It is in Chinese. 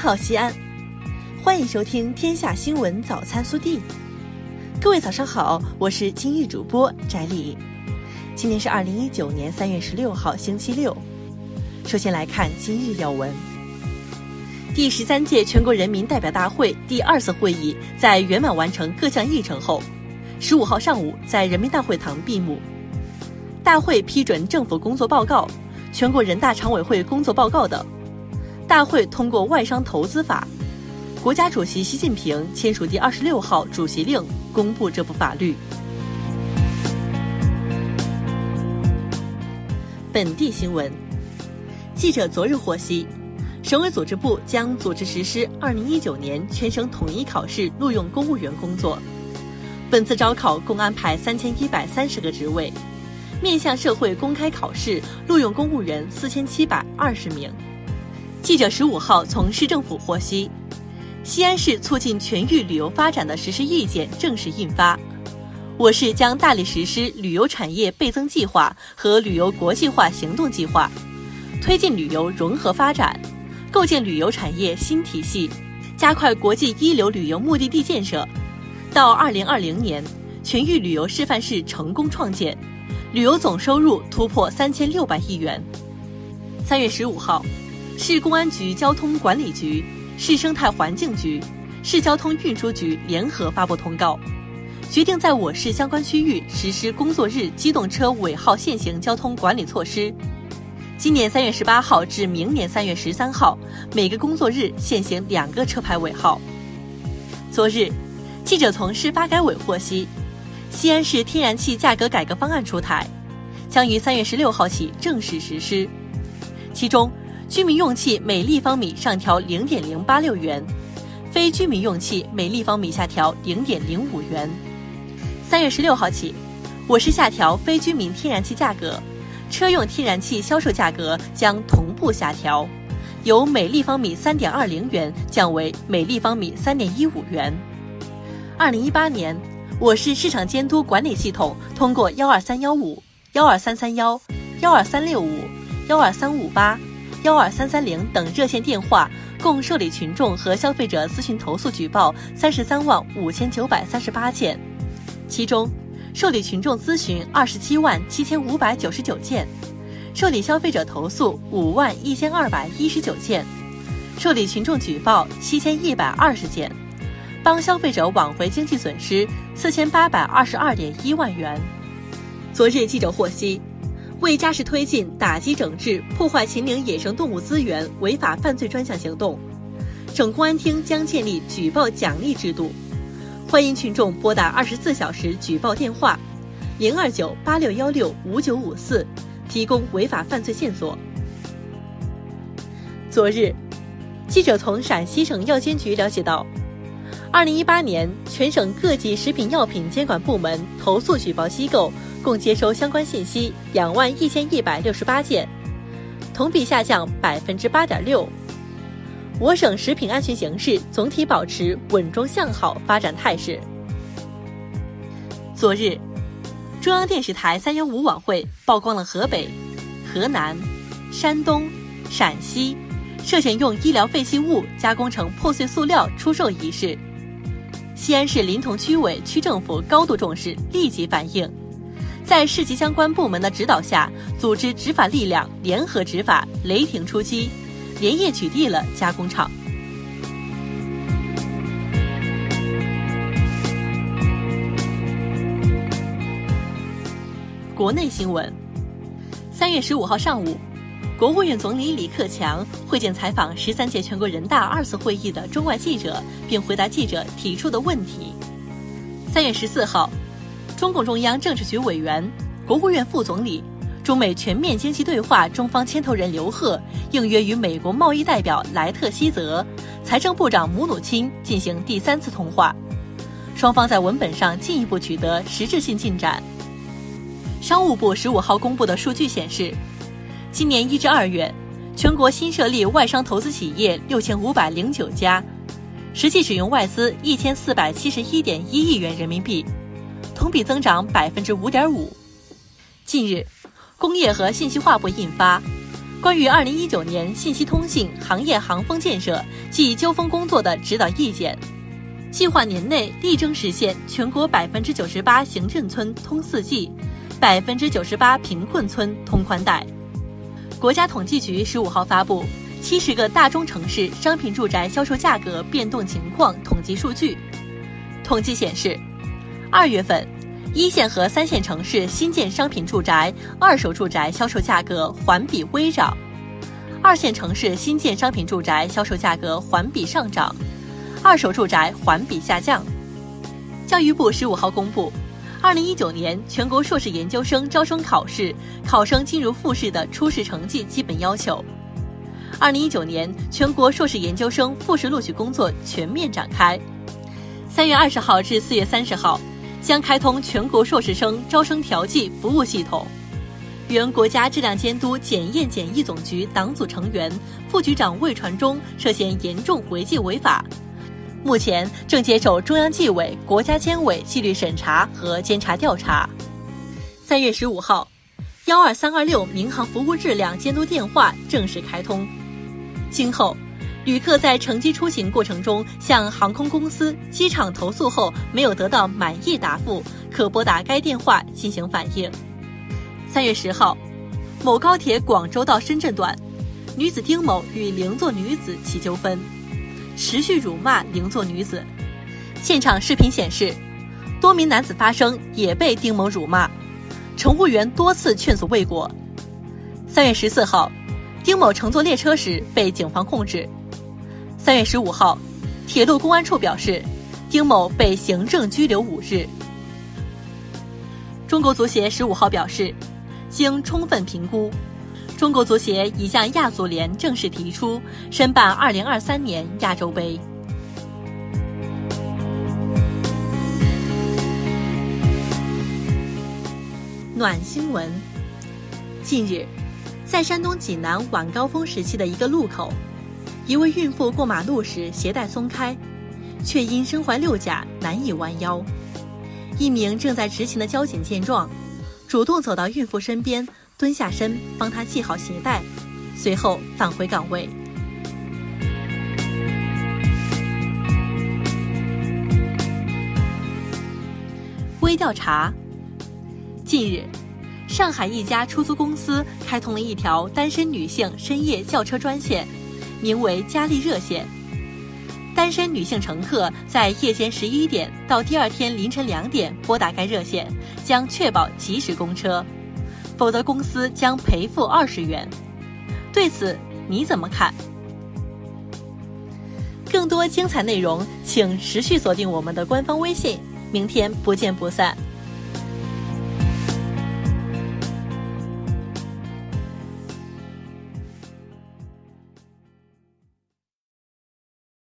好，西安，欢迎收听《天下新闻早餐速递》。各位早上好，我是今日主播翟丽。今天是二零一九年三月十六号，星期六。首先来看今日要闻。第十三届全国人民代表大会第二次会议在圆满完成各项议程后，十五号上午在人民大会堂闭幕。大会批准政府工作报告、全国人大常委会工作报告等。大会通过外商投资法，国家主席习近平签署第二十六号主席令，公布这部法律。本地新闻，记者昨日获悉，省委组织部将组织实施二零一九年全省统一考试录用公务员工作。本次招考共安排三千一百三十个职位，面向社会公开考试录用公务员四千七百二十名。记者十五号从市政府获悉，西安市促进全域旅游发展的实施意见正式印发。我市将大力实施旅游产业倍增计划和旅游国际化行动计划，推进旅游融合发展，构建旅游产业新体系，加快国际一流旅游目的地建设。到二零二零年，全域旅游示范市成功创建，旅游总收入突破三千六百亿元。三月十五号。市公安局交通管理局、市生态环境局、市交通运输局联合发布通告，决定在我市相关区域实施工作日机动车尾号限行交通管理措施。今年三月十八号至明年三月十三号，每个工作日限行两个车牌尾号。昨日，记者从市发改委获悉，西安市天然气价格改革方案出台，将于三月十六号起正式实施，其中。居民用气每立方米上调零点零八六元，非居民用气每立方米下调零点零五元。三月十六号起，我市下调非居民天然气价格，车用天然气销售价格将同步下调，由每立方米三点二零元降为每立方米三点一五元。二零一八年，我市市场监督管理系统通过幺二三幺五、幺二三三幺、幺二三六五、幺二三五八。幺二三三零等热线电话，共受理群众和消费者咨询投诉举报三十三万五千九百三十八件，其中受理群众咨询二十七万七千五百九十九件，受理消费者投诉五万一千二百一十九件，受理群众举报七千一百二十件，帮消费者挽回经济损失四千八百二十二点一万元。昨日记者获悉。为扎实推进打击整治破坏秦岭野生动物资源违法犯罪专项行动，省公安厅将建立举报奖励制度，欢迎群众拨打二十四小时举报电话零二九八六幺六五九五四，提供违法犯罪线索。昨日，记者从陕西省药监局了解到，二零一八年全省各级食品药品监管部门投诉举报机构。共接收相关信息两万一千一百六十八件，同比下降百分之八点六。我省食品安全形势总体保持稳中向好发展态势。昨日，中央电视台三幺五晚会曝光了河北、河南、山东、陕西涉嫌用医疗废弃物加工成破碎塑料出售一事。西安市临潼区委区政府高度重视，立即反应。在市级相关部门的指导下，组织执法力量联合执法，雷霆出击，连夜取缔了加工厂。国内新闻：三月十五号上午，国务院总理李克强会见采访十三届全国人大二次会议的中外记者，并回答记者提出的问题。三月十四号。中共中央政治局委员、国务院副总理、中美全面经济对话中方牵头人刘鹤应约与美国贸易代表莱特希泽、财政部长姆努钦进行第三次通话，双方在文本上进一步取得实质性进展。商务部十五号公布的数据显示，今年一至二月，全国新设立外商投资企业六千五百零九家，实际使用外资一千四百七十一点一亿元人民币。同比增长百分之五点五。近日，工业和信息化部印发《关于二零一九年信息通信行业行风建设暨纠风工作的指导意见，计划年内力争实现全国百分之九十八行政村通四 G，百分之九十八贫困村通宽带。国家统计局十五号发布七十个大中城市商品住宅销售价格变动情况统计数据，统计显示，二月份。一线和三线城市新建商品住宅、二手住宅销售价格环比微涨；二线城市新建商品住宅销售价格环比上涨，二手住宅环比下降。教育部十五号公布，二零一九年全国硕士研究生招生考试考生进入复试的初试成绩基本要求。二零一九年全国硕士研究生复试录取工作全面展开，三月二十号至四月三十号。将开通全国硕士生招生调剂服务系统。原国家质量监督检验检疫总局党组成员、副局长魏传忠涉嫌严重违纪违法，目前正接受中央纪委国家监委纪律审查和监察调查。三月十五号，幺二三二六民航服务质量监督电话正式开通，今后。旅客在乘机出行过程中向航空公司、机场投诉后没有得到满意答复，可拨打该电话进行反映。三月十号，某高铁广州到深圳段，女子丁某与邻座女子起纠纷，持续辱骂邻座女子。现场视频显示，多名男子发声也被丁某辱骂，乘务员多次劝阻未果。三月十四号，丁某乘坐列车时被警方控制。三月十五号，铁路公安处表示，丁某被行政拘留五日。中国足协十五号表示，经充分评估，中国足协已向亚足联正式提出申办二零二三年亚洲杯。暖新闻：近日，在山东济南晚高峰时期的一个路口。一位孕妇过马路时鞋带松开，却因身怀六甲难以弯腰。一名正在执勤的交警见状，主动走到孕妇身边，蹲下身帮她系好鞋带，随后返回岗位。微调查：近日，上海一家出租公司开通了一条单身女性深夜叫车专线。名为“佳丽热线”，单身女性乘客在夜间十一点到第二天凌晨两点拨打该热线，将确保及时公车，否则公司将赔付二十元。对此你怎么看？更多精彩内容，请持续锁定我们的官方微信。明天不见不散。